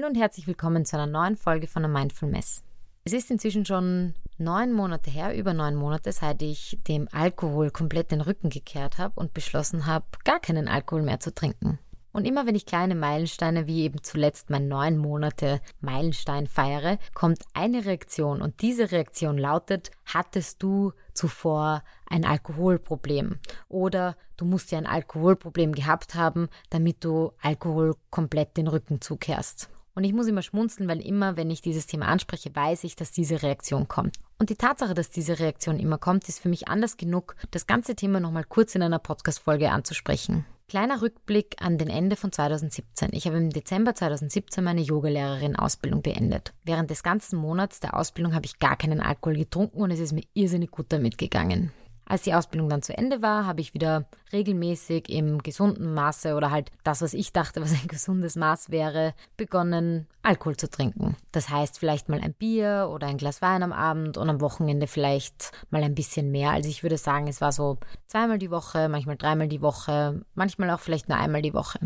Hallo und herzlich willkommen zu einer neuen Folge von der Mindful Mess. Es ist inzwischen schon neun Monate her, über neun Monate, seit ich dem Alkohol komplett den Rücken gekehrt habe und beschlossen habe, gar keinen Alkohol mehr zu trinken. Und immer wenn ich kleine Meilensteine wie eben zuletzt mein neun Monate Meilenstein feiere, kommt eine Reaktion und diese Reaktion lautet, hattest du zuvor ein Alkoholproblem oder du musst ja ein Alkoholproblem gehabt haben, damit du Alkohol komplett den Rücken zukehrst. Und ich muss immer schmunzeln, weil immer, wenn ich dieses Thema anspreche, weiß ich, dass diese Reaktion kommt. Und die Tatsache, dass diese Reaktion immer kommt, ist für mich anders genug, das ganze Thema nochmal kurz in einer Podcast-Folge anzusprechen. Kleiner Rückblick an den Ende von 2017. Ich habe im Dezember 2017 meine Yogalehrerin-Ausbildung beendet. Während des ganzen Monats der Ausbildung habe ich gar keinen Alkohol getrunken und es ist mir irrsinnig gut damit gegangen. Als die Ausbildung dann zu Ende war, habe ich wieder regelmäßig im gesunden Maße oder halt das, was ich dachte, was ein gesundes Maß wäre, begonnen, Alkohol zu trinken. Das heißt vielleicht mal ein Bier oder ein Glas Wein am Abend und am Wochenende vielleicht mal ein bisschen mehr. Also ich würde sagen, es war so zweimal die Woche, manchmal dreimal die Woche, manchmal auch vielleicht nur einmal die Woche.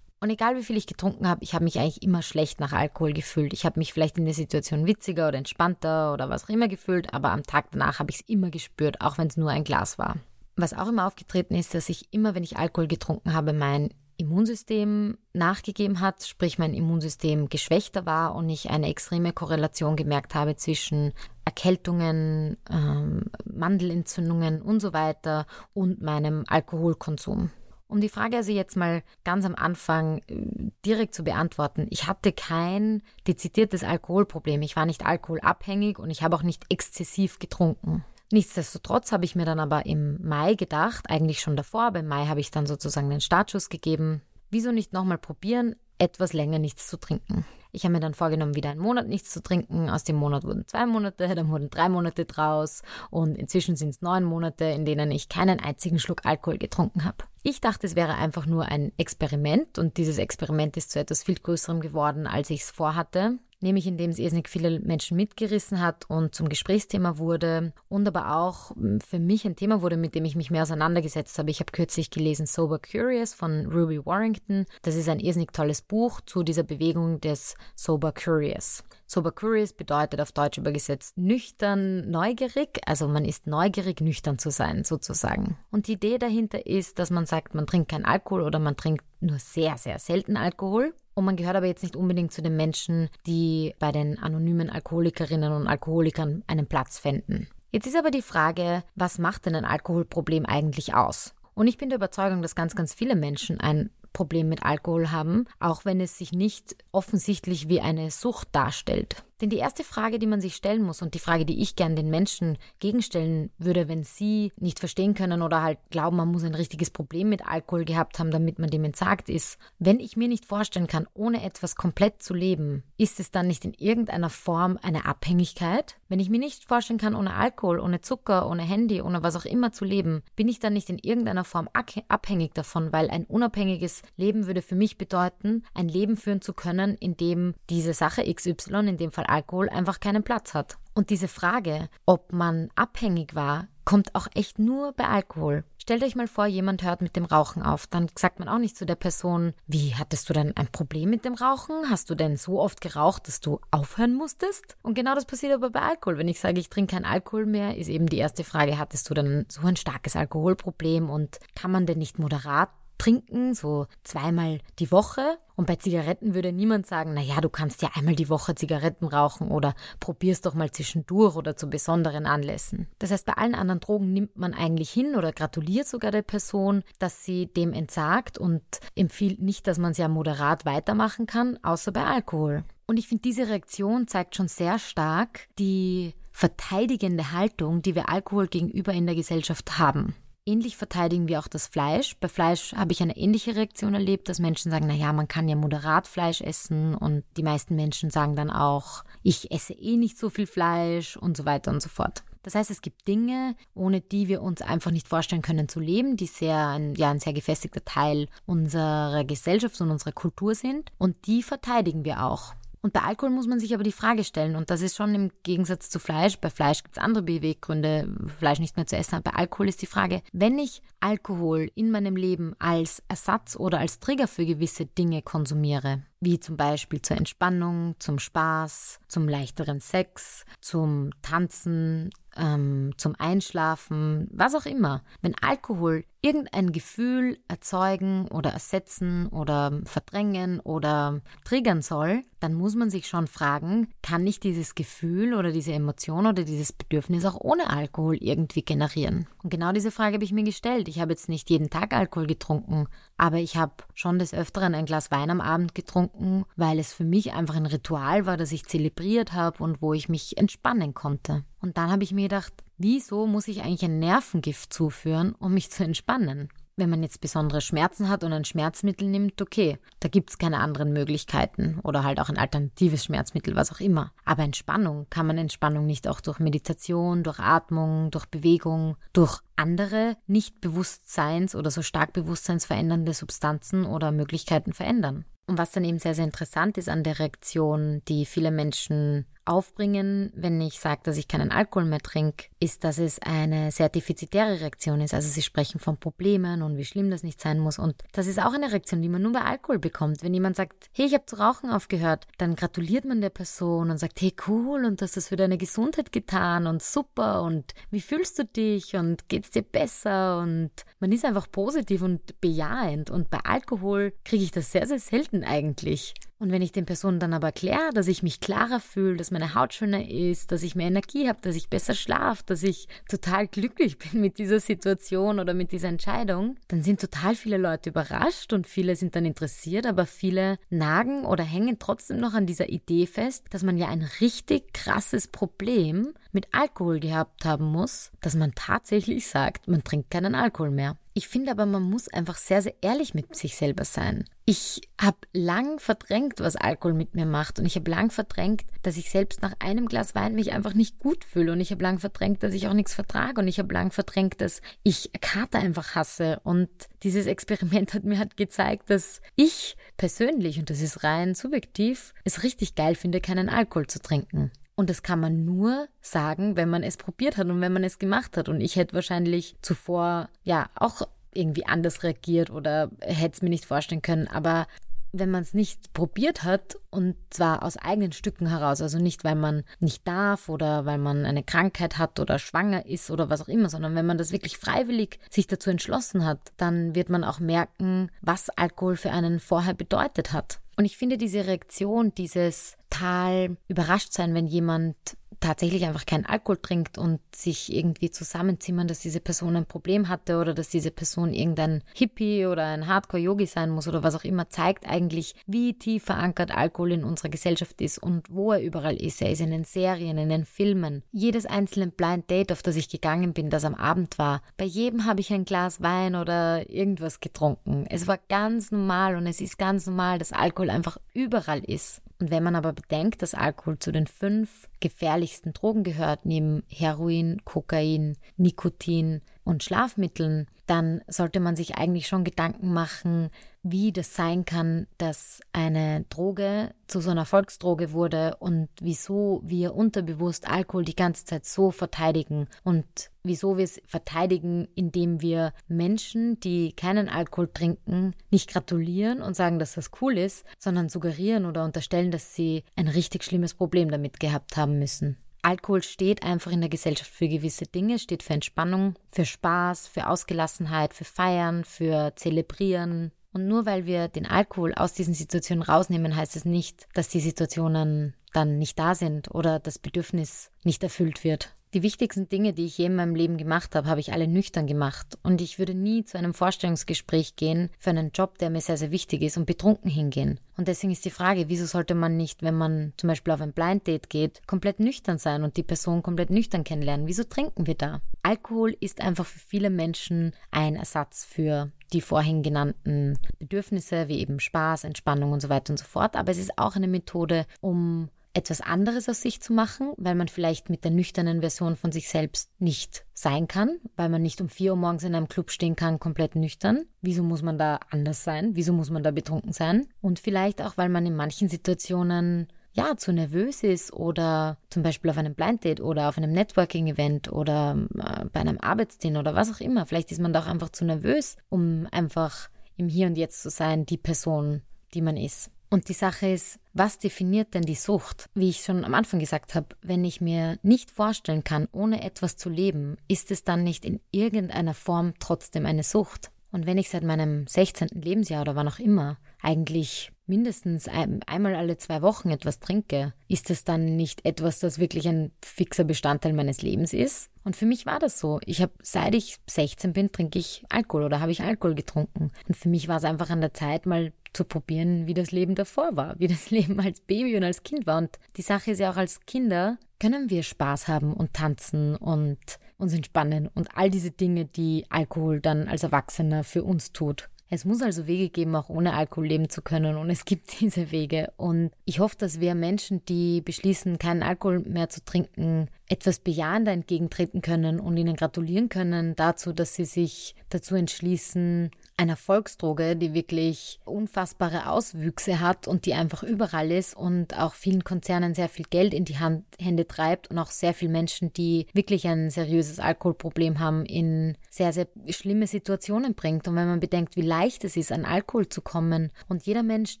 Und egal wie viel ich getrunken habe, ich habe mich eigentlich immer schlecht nach Alkohol gefühlt. Ich habe mich vielleicht in der Situation witziger oder entspannter oder was auch immer gefühlt, aber am Tag danach habe ich es immer gespürt, auch wenn es nur ein Glas war. Was auch immer aufgetreten ist, dass ich immer, wenn ich Alkohol getrunken habe, mein Immunsystem nachgegeben hat, sprich mein Immunsystem geschwächter war und ich eine extreme Korrelation gemerkt habe zwischen Erkältungen, ähm, Mandelentzündungen und so weiter und meinem Alkoholkonsum. Um die Frage also jetzt mal ganz am Anfang äh, direkt zu beantworten. Ich hatte kein dezidiertes Alkoholproblem. Ich war nicht alkoholabhängig und ich habe auch nicht exzessiv getrunken. Nichtsdestotrotz habe ich mir dann aber im Mai gedacht, eigentlich schon davor, aber im Mai habe ich dann sozusagen den Startschuss gegeben. Wieso nicht nochmal probieren, etwas länger nichts zu trinken? Ich habe mir dann vorgenommen, wieder einen Monat nichts zu trinken. Aus dem Monat wurden zwei Monate, dann wurden drei Monate draus und inzwischen sind es neun Monate, in denen ich keinen einzigen Schluck Alkohol getrunken habe. Ich dachte, es wäre einfach nur ein Experiment und dieses Experiment ist zu etwas viel Größerem geworden, als ich es vorhatte nämlich indem es irrsinnig viele Menschen mitgerissen hat und zum Gesprächsthema wurde und aber auch hm, für mich ein Thema wurde, mit dem ich mich mehr auseinandergesetzt habe. Ich habe kürzlich gelesen Sober Curious von Ruby Warrington. Das ist ein irrsinnig tolles Buch zu dieser Bewegung des Sober Curious. Sober Curious bedeutet auf Deutsch übergesetzt nüchtern neugierig, also man ist neugierig, nüchtern zu sein sozusagen. Und die Idee dahinter ist, dass man sagt, man trinkt kein Alkohol oder man trinkt nur sehr, sehr selten Alkohol. Und man gehört aber jetzt nicht unbedingt zu den Menschen, die bei den anonymen Alkoholikerinnen und Alkoholikern einen Platz fänden. Jetzt ist aber die Frage, was macht denn ein Alkoholproblem eigentlich aus? Und ich bin der Überzeugung, dass ganz, ganz viele Menschen ein Problem mit Alkohol haben, auch wenn es sich nicht offensichtlich wie eine Sucht darstellt. Denn die erste Frage, die man sich stellen muss und die Frage, die ich gern den Menschen gegenstellen würde, wenn sie nicht verstehen können oder halt glauben, man muss ein richtiges Problem mit Alkohol gehabt haben, damit man dem entsagt ist, wenn ich mir nicht vorstellen kann, ohne etwas komplett zu leben, ist es dann nicht in irgendeiner Form eine Abhängigkeit? Wenn ich mir nicht vorstellen kann, ohne Alkohol, ohne Zucker, ohne Handy, ohne was auch immer zu leben, bin ich dann nicht in irgendeiner Form abhängig davon, weil ein unabhängiges Leben würde für mich bedeuten, ein Leben führen zu können, in dem diese Sache XY, in dem Fall Alkohol einfach keinen Platz hat. Und diese Frage, ob man abhängig war, kommt auch echt nur bei Alkohol. Stellt euch mal vor, jemand hört mit dem Rauchen auf. Dann sagt man auch nicht zu der Person, wie hattest du denn ein Problem mit dem Rauchen? Hast du denn so oft geraucht, dass du aufhören musstest? Und genau das passiert aber bei Alkohol. Wenn ich sage, ich trinke keinen Alkohol mehr, ist eben die erste Frage, hattest du denn so ein starkes Alkoholproblem und kann man denn nicht moderat trinken, so zweimal die Woche. Und bei Zigaretten würde niemand sagen, na ja, du kannst ja einmal die Woche Zigaretten rauchen oder probier's doch mal zwischendurch oder zu besonderen Anlässen. Das heißt, bei allen anderen Drogen nimmt man eigentlich hin oder gratuliert sogar der Person, dass sie dem entsagt und empfiehlt nicht, dass man es ja moderat weitermachen kann, außer bei Alkohol. Und ich finde, diese Reaktion zeigt schon sehr stark die verteidigende Haltung, die wir Alkohol gegenüber in der Gesellschaft haben. Ähnlich verteidigen wir auch das Fleisch. Bei Fleisch habe ich eine ähnliche Reaktion erlebt, dass Menschen sagen, naja, man kann ja moderat Fleisch essen und die meisten Menschen sagen dann auch, ich esse eh nicht so viel Fleisch und so weiter und so fort. Das heißt, es gibt Dinge, ohne die wir uns einfach nicht vorstellen können zu leben, die sehr, ein, ja, ein sehr gefestigter Teil unserer Gesellschaft und unserer Kultur sind und die verteidigen wir auch. Und bei Alkohol muss man sich aber die Frage stellen, und das ist schon im Gegensatz zu Fleisch, bei Fleisch gibt es andere Beweggründe, Fleisch nicht mehr zu essen, aber bei Alkohol ist die Frage, wenn ich Alkohol in meinem Leben als Ersatz oder als Trigger für gewisse Dinge konsumiere, wie zum Beispiel zur Entspannung, zum Spaß, zum leichteren Sex, zum Tanzen, ähm, zum Einschlafen, was auch immer. Wenn Alkohol irgendein Gefühl erzeugen oder ersetzen oder verdrängen oder triggern soll, dann muss man sich schon fragen, kann ich dieses Gefühl oder diese Emotion oder dieses Bedürfnis auch ohne Alkohol irgendwie generieren? Und genau diese Frage habe ich mir gestellt. Ich habe jetzt nicht jeden Tag Alkohol getrunken, aber ich habe schon des Öfteren ein Glas Wein am Abend getrunken, weil es für mich einfach ein Ritual war, das ich zelebriert habe und wo ich mich entspannen konnte. Und dann habe ich mir gedacht, wieso muss ich eigentlich ein Nervengift zuführen, um mich zu entspannen? Wenn man jetzt besondere Schmerzen hat und ein Schmerzmittel nimmt, okay, da gibt es keine anderen Möglichkeiten oder halt auch ein alternatives Schmerzmittel, was auch immer. Aber Entspannung, kann man Entspannung nicht auch durch Meditation, durch Atmung, durch Bewegung, durch andere nicht Bewusstseins- oder so stark bewusstseinsverändernde Substanzen oder Möglichkeiten verändern? Und was dann eben sehr, sehr interessant ist an der Reaktion, die viele Menschen aufbringen, wenn ich sage, dass ich keinen Alkohol mehr trinke, ist, dass es eine sehr defizitäre Reaktion ist. Also sie sprechen von Problemen und wie schlimm das nicht sein muss. Und das ist auch eine Reaktion, die man nur bei Alkohol bekommt. Wenn jemand sagt, hey, ich habe zu rauchen aufgehört, dann gratuliert man der Person und sagt, hey, cool und hast das für deine Gesundheit getan und super und wie fühlst du dich und geht's dir besser und man ist einfach positiv und bejahend. Und bei Alkohol kriege ich das sehr, sehr selten eigentlich. Und wenn ich den Personen dann aber erkläre, dass ich mich klarer fühle, dass meine Haut schöner ist, dass ich mehr Energie habe, dass ich besser schlafe, dass ich total glücklich bin mit dieser Situation oder mit dieser Entscheidung, dann sind total viele Leute überrascht und viele sind dann interessiert, aber viele nagen oder hängen trotzdem noch an dieser Idee fest, dass man ja ein richtig krasses Problem mit Alkohol gehabt haben muss, dass man tatsächlich sagt, man trinkt keinen Alkohol mehr. Ich finde aber, man muss einfach sehr, sehr ehrlich mit sich selber sein. Ich habe lang verdrängt, was Alkohol mit mir macht. Und ich habe lang verdrängt, dass ich selbst nach einem Glas Wein mich einfach nicht gut fühle. Und ich habe lang verdrängt, dass ich auch nichts vertrage. Und ich habe lang verdrängt, dass ich Kater einfach hasse. Und dieses Experiment hat mir halt gezeigt, dass ich persönlich, und das ist rein subjektiv, es richtig geil finde, keinen Alkohol zu trinken. Und das kann man nur sagen, wenn man es probiert hat und wenn man es gemacht hat. Und ich hätte wahrscheinlich zuvor ja auch irgendwie anders reagiert oder hätte es mir nicht vorstellen können. Aber wenn man es nicht probiert hat und zwar aus eigenen Stücken heraus, also nicht weil man nicht darf oder weil man eine Krankheit hat oder schwanger ist oder was auch immer, sondern wenn man das wirklich freiwillig sich dazu entschlossen hat, dann wird man auch merken, was Alkohol für einen vorher bedeutet hat. Und ich finde diese Reaktion, dieses total überrascht sein, wenn jemand tatsächlich einfach keinen Alkohol trinkt und sich irgendwie zusammenzimmern, dass diese Person ein Problem hatte oder dass diese Person irgendein Hippie oder ein Hardcore-Yogi sein muss oder was auch immer, zeigt eigentlich, wie tief verankert Alkohol in unserer Gesellschaft ist und wo er überall ist. Er ist in den Serien, in den Filmen. Jedes einzelne Blind Date, auf das ich gegangen bin, das am Abend war, bei jedem habe ich ein Glas Wein oder irgendwas getrunken. Es war ganz normal und es ist ganz normal, dass Alkohol einfach überall ist. Und wenn man aber bedenkt, dass Alkohol zu den fünf gefährlichsten Drogen gehört, neben Heroin, Kokain, Nikotin und Schlafmitteln, dann sollte man sich eigentlich schon Gedanken machen, wie das sein kann, dass eine Droge zu so einer Volksdroge wurde und wieso wir unterbewusst Alkohol die ganze Zeit so verteidigen und wieso wir es verteidigen, indem wir Menschen, die keinen Alkohol trinken, nicht gratulieren und sagen, dass das cool ist, sondern suggerieren oder unterstellen, dass sie ein richtig schlimmes Problem damit gehabt haben müssen. Alkohol steht einfach in der Gesellschaft für gewisse Dinge, steht für Entspannung, für Spaß, für Ausgelassenheit, für Feiern, für Zelebrieren. Und nur weil wir den Alkohol aus diesen Situationen rausnehmen, heißt es nicht, dass die Situationen dann nicht da sind oder das Bedürfnis nicht erfüllt wird. Die wichtigsten Dinge, die ich je in meinem Leben gemacht habe, habe ich alle nüchtern gemacht. Und ich würde nie zu einem Vorstellungsgespräch gehen für einen Job, der mir sehr, sehr wichtig ist und betrunken hingehen. Und deswegen ist die Frage, wieso sollte man nicht, wenn man zum Beispiel auf ein Blind Date geht, komplett nüchtern sein und die Person komplett nüchtern kennenlernen? Wieso trinken wir da? Alkohol ist einfach für viele Menschen ein Ersatz für die vorhin genannten Bedürfnisse wie eben Spaß, Entspannung und so weiter und so fort. Aber es ist auch eine Methode, um etwas anderes aus sich zu machen, weil man vielleicht mit der nüchternen Version von sich selbst nicht sein kann, weil man nicht um vier Uhr morgens in einem Club stehen kann, komplett nüchtern. Wieso muss man da anders sein? Wieso muss man da betrunken sein? Und vielleicht auch, weil man in manchen Situationen ja, zu nervös ist oder zum Beispiel auf einem Blind Date oder auf einem Networking-Event oder äh, bei einem Arbeitsdien oder was auch immer. Vielleicht ist man da auch einfach zu nervös, um einfach im Hier und Jetzt zu sein, die Person, die man ist. Und die Sache ist, was definiert denn die Sucht? Wie ich schon am Anfang gesagt habe, wenn ich mir nicht vorstellen kann, ohne etwas zu leben, ist es dann nicht in irgendeiner Form trotzdem eine Sucht? Und wenn ich seit meinem 16. Lebensjahr oder wann auch immer eigentlich mindestens ein, einmal alle zwei Wochen etwas trinke, ist es dann nicht etwas, das wirklich ein fixer Bestandteil meines Lebens ist? Und für mich war das so. Ich habe, seit ich 16 bin, trinke ich Alkohol oder habe ich Alkohol getrunken. Und für mich war es einfach an der Zeit, mal zu probieren, wie das Leben davor war, wie das Leben als Baby und als Kind war. Und die Sache ist ja auch als Kinder können wir Spaß haben und tanzen und uns entspannen und all diese Dinge, die Alkohol dann als Erwachsener für uns tut. Es muss also Wege geben, auch ohne Alkohol leben zu können. Und es gibt diese Wege. Und ich hoffe, dass wir Menschen, die beschließen, keinen Alkohol mehr zu trinken, etwas bejahender entgegentreten können und ihnen gratulieren können dazu, dass sie sich dazu entschließen, einer Volksdroge, die wirklich unfassbare Auswüchse hat und die einfach überall ist und auch vielen Konzernen sehr viel Geld in die Hand, Hände treibt und auch sehr viele Menschen, die wirklich ein seriöses Alkoholproblem haben, in sehr, sehr schlimme Situationen bringt. Und wenn man bedenkt, wie leicht es ist, an Alkohol zu kommen und jeder Mensch,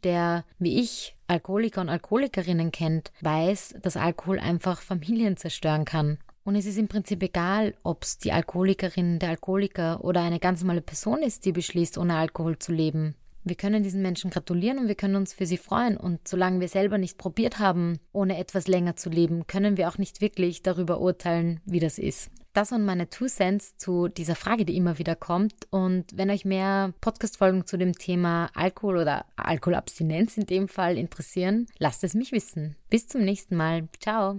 der wie ich Alkoholiker und Alkoholikerinnen kennt, weiß, dass Alkohol einfach Familien zerstören kann. Und es ist im Prinzip egal, ob es die Alkoholikerin, der Alkoholiker oder eine ganz normale Person ist, die beschließt, ohne Alkohol zu leben. Wir können diesen Menschen gratulieren und wir können uns für sie freuen. Und solange wir selber nicht probiert haben, ohne etwas länger zu leben, können wir auch nicht wirklich darüber urteilen, wie das ist. Das waren meine Two Cents zu dieser Frage, die immer wieder kommt. Und wenn euch mehr Podcast-Folgen zu dem Thema Alkohol oder Alkoholabstinenz in dem Fall interessieren, lasst es mich wissen. Bis zum nächsten Mal. Ciao.